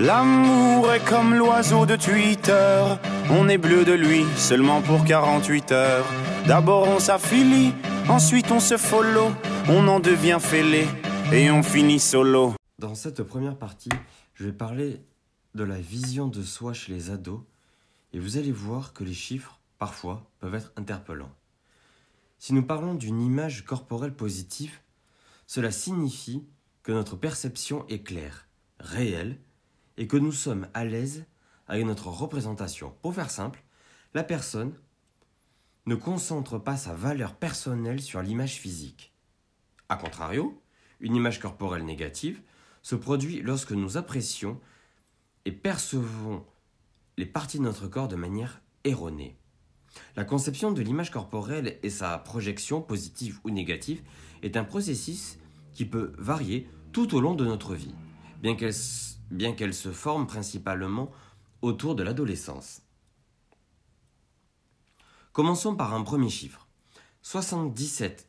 L'amour est comme l'oiseau de Twitter. On est bleu de lui seulement pour 48 heures. D'abord on s'affilie, ensuite on se follow. On en devient fêlé et on finit solo. Dans cette première partie, je vais parler de la vision de soi chez les ados et vous allez voir que les chiffres, parfois, peuvent être interpellants. Si nous parlons d'une image corporelle positive, cela signifie que notre perception est claire, réelle et que nous sommes à l'aise avec notre représentation. Pour faire simple, la personne ne concentre pas sa valeur personnelle sur l'image physique. A contrario, une image corporelle négative se produit lorsque nous apprécions et percevons les parties de notre corps de manière erronée. La conception de l'image corporelle et sa projection positive ou négative est un processus qui peut varier tout au long de notre vie, bien qu'elle bien qu'elle se forme principalement autour de l'adolescence. Commençons par un premier chiffre. 77%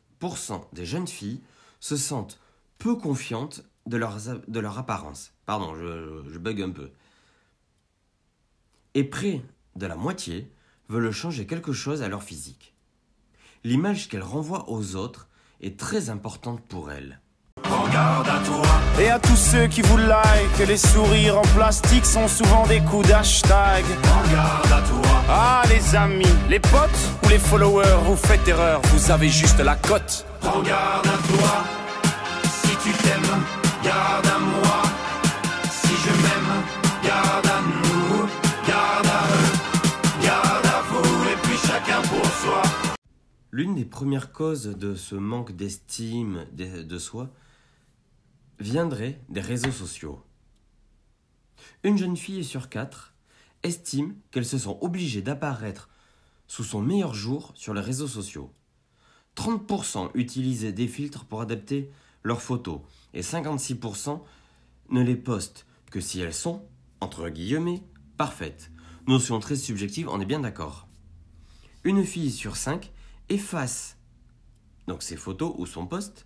des jeunes filles se sentent peu confiantes de leur, apparence. Pardon, je, je bug un peu. Et près de la moitié veulent changer quelque chose à leur physique. L'image qu'elles renvoient aux autres est très importante pour elles. Et à tous ceux qui vous like, les sourires en plastique sont souvent des coups d'hashtag. Ah les amis, les potes ou les followers, vous faites erreur, vous avez juste la cote. Prends garde à toi, si tu t'aimes, garde à moi. Si je m'aime, garde à nous, garde à eux, garde à vous, et puis chacun pour soi. L'une des premières causes de ce manque d'estime de soi viendrait des réseaux sociaux. Une jeune fille sur quatre estime qu'elle se sent obligée d'apparaître sous son meilleur jour sur les réseaux sociaux. 30% utilisaient des filtres pour adapter leurs photos et 56% ne les postent que si elles sont, entre guillemets, parfaites. Notion très subjective, on est bien d'accord. Une fille sur cinq efface donc ses photos ou son post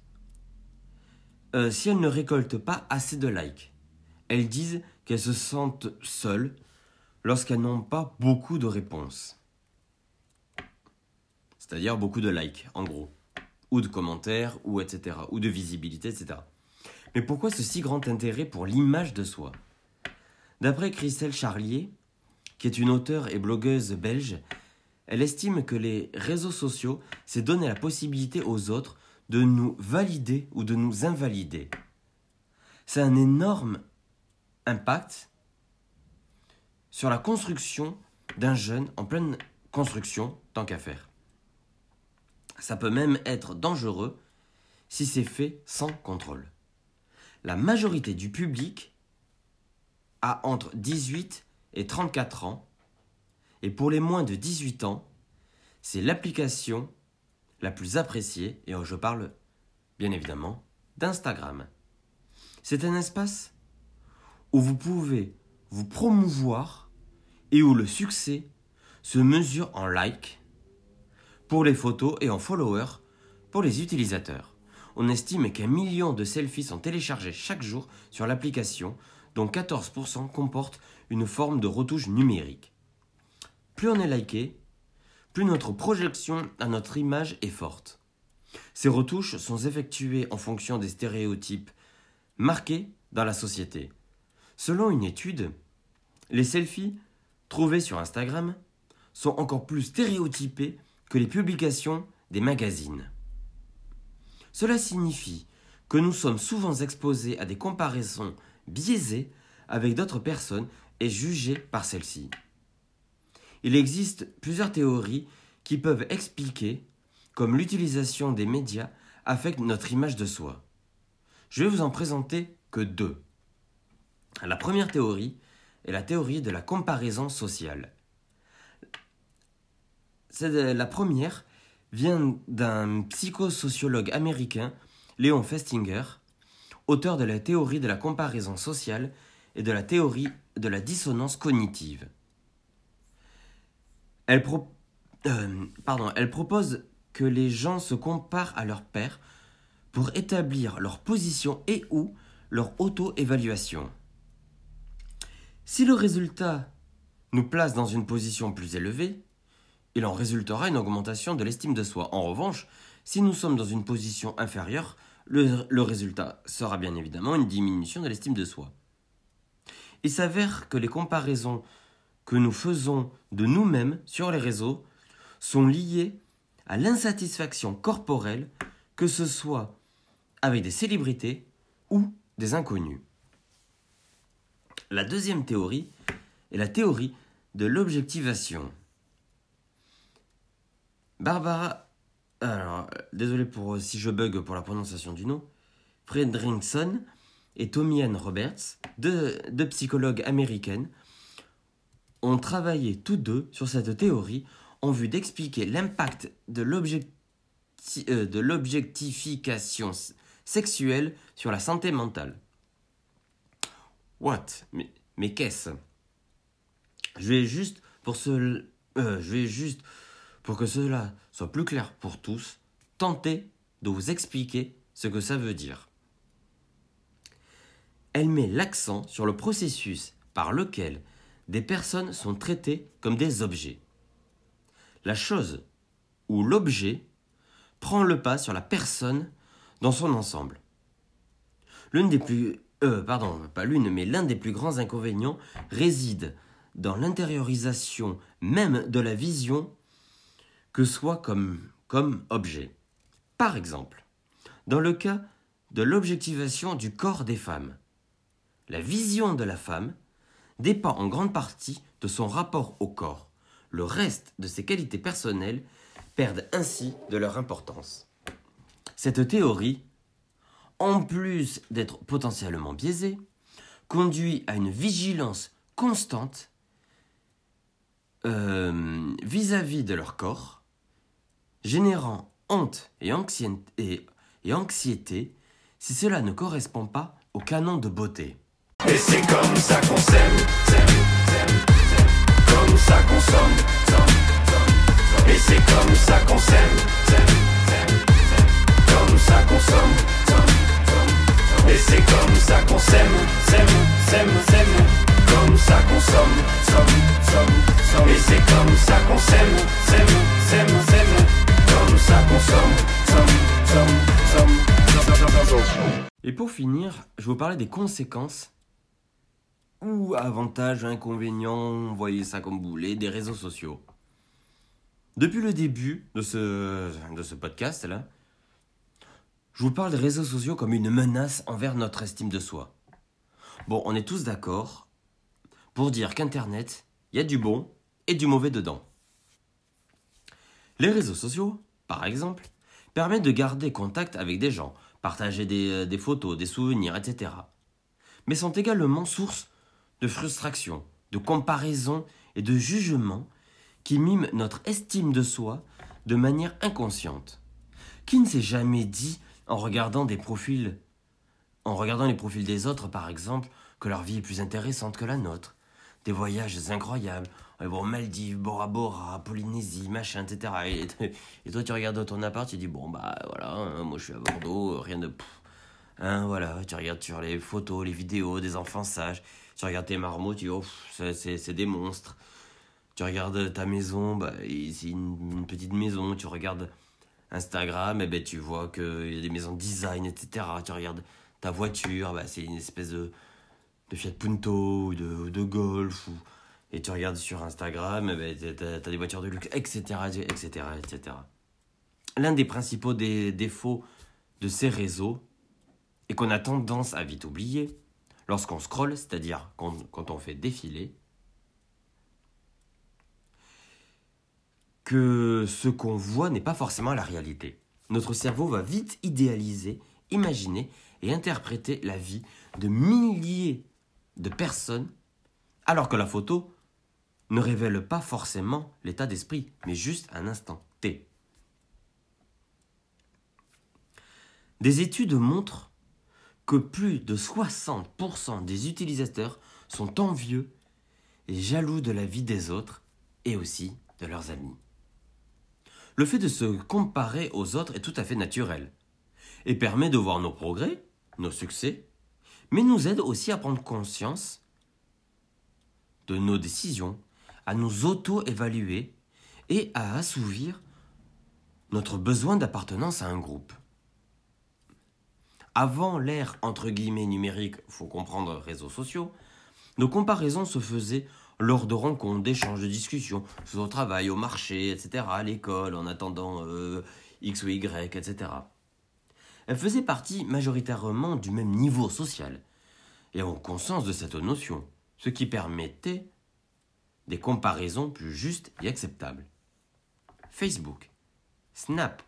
euh, si elles ne récoltent pas assez de likes. Elles disent qu'elles se sentent seules lorsqu'elles n'ont pas beaucoup de réponses. C'est-à-dire beaucoup de likes, en gros. Ou de commentaires, ou etc. Ou de visibilité, etc. Mais pourquoi ce si grand intérêt pour l'image de soi? D'après Christelle Charlier, qui est une auteure et blogueuse belge, elle estime que les réseaux sociaux, c'est donner la possibilité aux autres de nous valider ou de nous invalider. C'est un énorme impact sur la construction d'un jeune en pleine construction tant qu'à faire. Ça peut même être dangereux si c'est fait sans contrôle. La majorité du public a entre 18 et 34 ans et pour les moins de 18 ans, c'est l'application la plus appréciée, et je parle bien évidemment d'Instagram. C'est un espace où vous pouvez vous promouvoir et où le succès se mesure en likes pour les photos et en followers pour les utilisateurs. On estime qu'un million de selfies sont téléchargés chaque jour sur l'application, dont 14% comportent une forme de retouche numérique. Plus on est liké, plus notre projection à notre image est forte. Ces retouches sont effectuées en fonction des stéréotypes marqués dans la société. Selon une étude, les selfies trouvés sur Instagram sont encore plus stéréotypés que les publications des magazines. Cela signifie que nous sommes souvent exposés à des comparaisons biaisées avec d'autres personnes et jugées par celles-ci. Il existe plusieurs théories qui peuvent expliquer comme l'utilisation des médias affecte notre image de soi. Je vais vous en présenter que deux. La première théorie est la théorie de la comparaison sociale. La première vient d'un psychosociologue américain, Léon Festinger, auteur de la théorie de la comparaison sociale et de la théorie de la dissonance cognitive. Elle, euh, elle propose que les gens se comparent à leur père pour établir leur position et ou leur auto-évaluation. Si le résultat nous place dans une position plus élevée, il en résultera une augmentation de l'estime de soi. En revanche, si nous sommes dans une position inférieure, le, résultat sera bien évidemment une diminution de l'estime de soi. Il s'avère que les comparaisons que nous faisons de nous-mêmes sur les réseaux sont liées à l'insatisfaction corporelle, que ce soit avec des célébrités ou des inconnus. La deuxième théorie est la théorie de l'objectivation. Barbara, alors désolé pour si je bug pour la prononciation du nom, Fredrickson et Tommy Ann Roberts, deux, psychologues américaines, ont travaillé tous deux sur cette théorie en vue d'expliquer l'impact de euh, l'objectification sexuelle sur la santé mentale. What? Mais, qu'est-ce? Je euh, je vais juste pour que cela soit plus clair pour tous, tenter de vous expliquer ce que ça veut dire. Elle met l'accent sur le processus par lequel des personnes sont traitées comme des objets. La chose ou l'objet prend le pas sur la personne dans son ensemble. L'une des plus euh, pardon, pas l'une, mais l'un des plus grands inconvénients réside dans l'intériorisation même de la vision que soit comme, comme objet. Par exemple, dans le cas de l'objectivation du corps des femmes, la vision de la femme dépend en grande partie de son rapport au corps. Le reste de ses qualités personnelles perdent ainsi de leur importance. Cette théorie, en plus d'être potentiellement biaisée, conduit à une vigilance constante euh, vis-à-vis de leur corps, générant honte et, anxiété, et anxiété si cela ne correspond pas au canon de beauté. C'est comme ça qu'on s'aime, comme ça qu'on somme, et c'est comme ça qu'on s'aime, comme ça qu'on somme, et c'est comme ça qu'on s'aime, s'aime, s'aime, s'aime, comme ça qu'on somme, somme, somme, et c'est comme ça qu'on s'aime, s'aime, s'aime, s'aime, comme ça qu'on somme, somme, somme, somme. Et pour finir, je vous parler des conséquences ou avantages, inconvénients, voyez ça comme vous voulez, des réseaux sociaux. Depuis le début de ce, podcast-là, je vous parle des réseaux sociaux comme une menace envers notre estime de soi. Bon, on est tous d'accord pour dire qu'Internet, il y a du bon et du mauvais dedans. Les réseaux sociaux, par exemple, permettent de garder contact avec des gens, partager des, des photos, des souvenirs, etc. Mais sont également source de frustration, de comparaison et de jugement qui miment notre estime de soi de manière inconsciente. Qui ne s'est jamais dit en regardant des profils, en regardant les profils des autres par exemple, que leur vie est plus intéressante que la nôtre, des voyages incroyables, bon, Maldives, Bora Bora, Polynésie, machin, etc. Et, toi tu regardes ton appart, tu dis bon bah voilà, hein, moi je suis à Bordeaux, rien de... Hein, voilà, tu regardes sur les photos, les vidéos des enfants sages, tu regardes tes marmots, tu dis, oh, c'est des monstres. Tu regardes ta maison, bah, c'est une, petite maison. Tu regardes Instagram, et eh ben, tu vois qu'il y a des maisons design, etc. Tu regardes ta voiture, bah, c'est une espèce de, de Fiat Punto ou de, de Golf. Et tu regardes sur Instagram, et eh ben, des voitures de luxe, etc. etc., etc. L'un des principaux défauts de ces réseaux, et qu'on a tendance à vite oublier, lorsqu'on scrolle, c'est-à-dire quand, on fait défiler, que ce qu'on voit n'est pas forcément la réalité. Notre cerveau va vite idéaliser, imaginer et interpréter la vie de milliers de personnes, alors que la photo ne révèle pas forcément l'état d'esprit, mais juste un instant T. Des études montrent que plus de 60% des utilisateurs sont envieux et jaloux de la vie des autres et aussi de leurs amis. Le fait de se comparer aux autres est tout à fait naturel et permet de voir nos progrès, nos succès, mais nous aide aussi à prendre conscience de nos décisions, à nous auto-évaluer et à assouvir notre besoin d'appartenance à un groupe. Avant l'ère entre guillemets numérique, faut comprendre réseaux sociaux, nos comparaisons se faisaient lors de rencontres, d'échanges, de discussions, au travail, au marché, etc., à l'école, en attendant euh, X ou Y, etc. Elles faisaient partie majoritairement du même niveau social et en conscience de cette notion, ce qui permettait des comparaisons plus justes et acceptables. Facebook, Snap,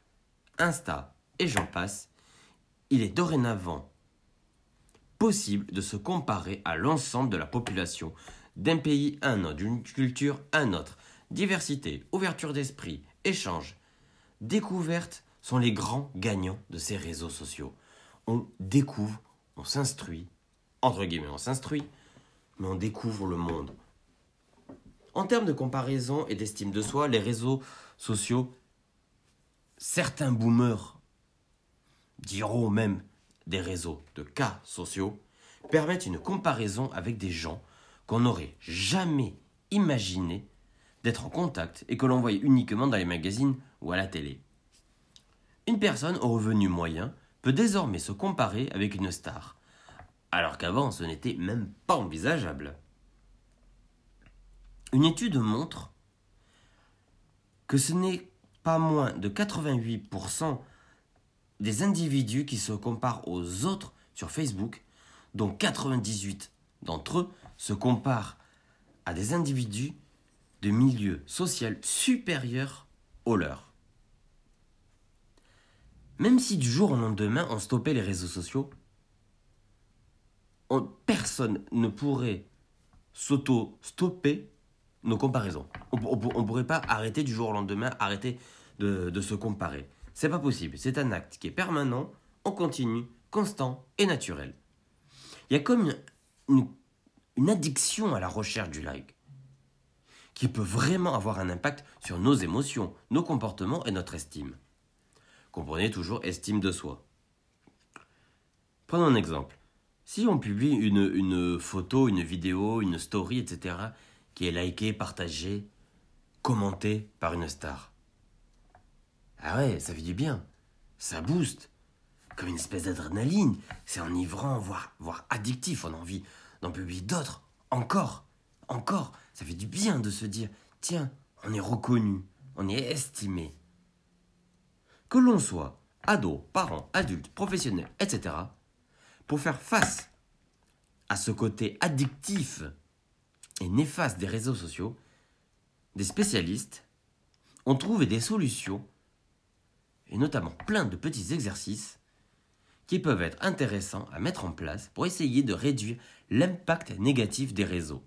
Insta et j'en passe, il est dorénavant possible de se comparer à l'ensemble de la population d'un pays à un autre, d'une culture à un autre. Diversité, ouverture d'esprit, échange, découverte sont les grands gagnants de ces réseaux sociaux. On découvre, on s'instruit, entre guillemets on s'instruit, mais on découvre le monde. En termes de comparaison et d'estime de soi, les réseaux sociaux, certains boomers diront même des réseaux de cas sociaux, permettent une comparaison avec des gens qu'on n'aurait jamais imaginé d'être en contact et que l'on voyait uniquement dans les magazines ou à la télé. Une personne au revenu moyen peut désormais se comparer avec une star, alors qu'avant ce n'était même pas envisageable. Une étude montre que ce n'est pas moins de 88% des individus qui se comparent aux autres sur Facebook, dont 98 d'entre eux se comparent à des individus de milieu social supérieur au leur. Même si du jour au lendemain on stoppait les réseaux sociaux, personne ne pourrait s'auto-stopper nos comparaisons. On ne pourrait pas arrêter du jour au lendemain, arrêter de, de se comparer. C'est pas possible. C'est un acte qui est permanent, en continu, constant et naturel. Il y a comme une, addiction à la recherche du like qui peut vraiment avoir un impact sur nos émotions, nos comportements et notre estime. Comprenez toujours estime de soi. Prenons un exemple. Si on publie une photo, une vidéo, une story, etc., qui est likée, partagée, commentée par une star, ah ouais, ça fait du bien. Ça booste. Comme une espèce d'adrénaline. C'est enivrant, voire, voire addictif. On a envie d'en publier d'autres. Encore. Encore. Ça fait du bien de se dire, tiens, on est reconnu. On est estimé. Que l'on soit ado, parent, adulte, professionnel, etc. Pour faire face à ce côté addictif et néfaste des réseaux sociaux, des spécialistes ont trouvé des solutions et notamment plein de petits exercices qui peuvent être intéressants à mettre en place pour essayer de réduire l'impact négatif des réseaux.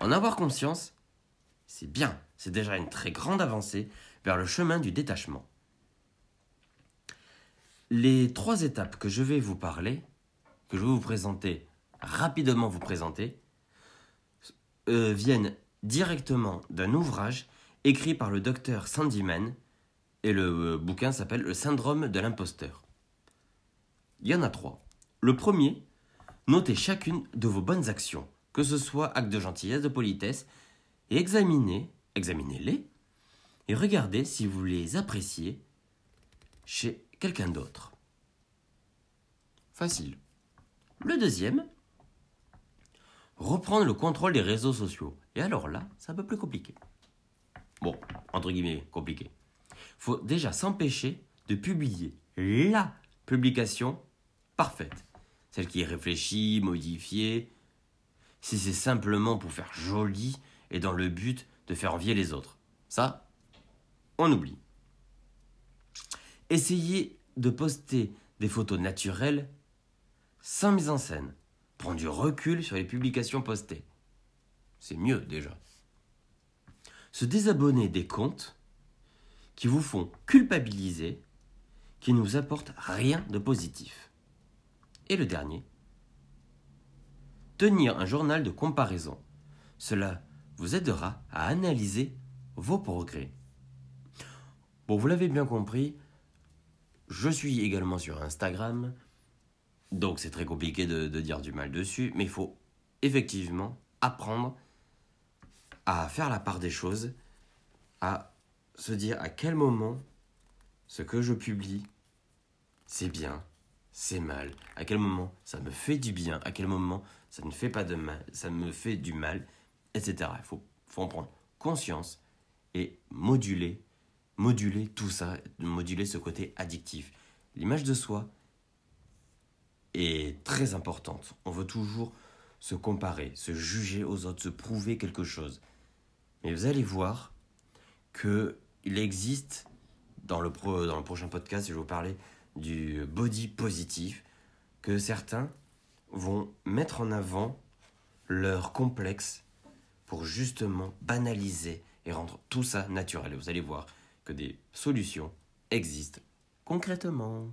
En avoir conscience, c'est bien, c'est déjà une très grande avancée vers le chemin du détachement. Les trois étapes que je vais vous parler, que je vais vous présenter, rapidement vous présenter, euh, viennent directement d'un ouvrage écrit par le docteur Sandyman et le euh, bouquin s'appelle Le syndrome de l'imposteur. Il y en a trois. Le premier, notez chacune de vos bonnes actions, que ce soit actes de gentillesse, de politesse, et examinez, examinez-les, et regardez si vous les appréciez chez quelqu'un d'autre. Facile. Le deuxième, reprendre le contrôle des réseaux sociaux. Et alors là, c'est un peu plus compliqué. Bon, entre guillemets, compliqué faut déjà s'empêcher de publier la publication parfaite. Celle qui est réfléchie, modifiée. Si c'est simplement pour faire joli et dans le but de faire envier les autres. Ça, on oublie. Essayez de poster des photos naturelles sans mise en scène. Prendre du recul sur les publications postées. C'est mieux déjà. Se désabonner des comptes qui vous font culpabiliser, qui ne vous apportent rien de positif. Et le dernier, tenir un journal de comparaison. Cela vous aidera à analyser vos progrès. Bon, vous l'avez bien compris, je suis également sur Instagram, donc c'est très compliqué de, de, dire du mal dessus, mais il faut effectivement apprendre à faire la part des choses, à se dire à quel moment ce que je publie, c'est bien, c'est mal, à quel moment ça me fait du bien, à quel moment ça ne fait pas de mal, ça me fait du mal, etc. Il faut, faut en prendre conscience et moduler, moduler tout ça, moduler ce côté addictif. L'image de soi est très importante. On veut toujours se comparer, se juger aux autres, se prouver quelque chose. Mais vous allez voir que il existe dans le, dans le prochain podcast, je vais vous parler du body positif, que certains vont mettre en avant leur complexe pour justement banaliser et rendre tout ça naturel. Et vous allez voir que des solutions existent concrètement.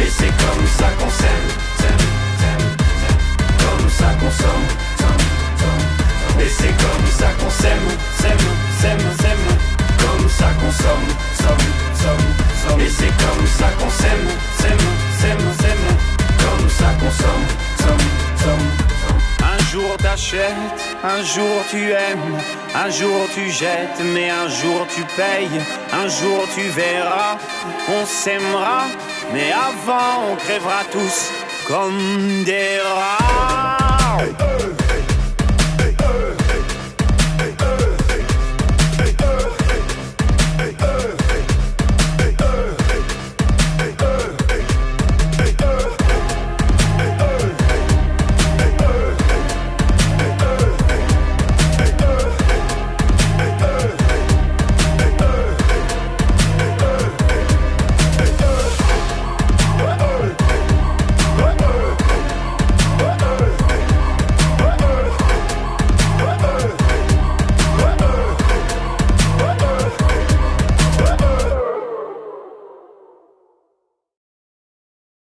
Et c'est comme ça qu'on s'aime. Comme ça qu'on somme. Et c'est comme ça qu'on s'aime. S'aime, s'aime, s'aime. Comme ça qu'on c'est comme ça qu'on s'aime. S'aime, s'aime, s'aime. Comme ça qu'on somme. Un jour t'achètes, un jour tu aimes, un jour tu jettes, mais un jour tu payes, un jour tu verras, on s'aimera, mais avant on crèvera tous comme des rats.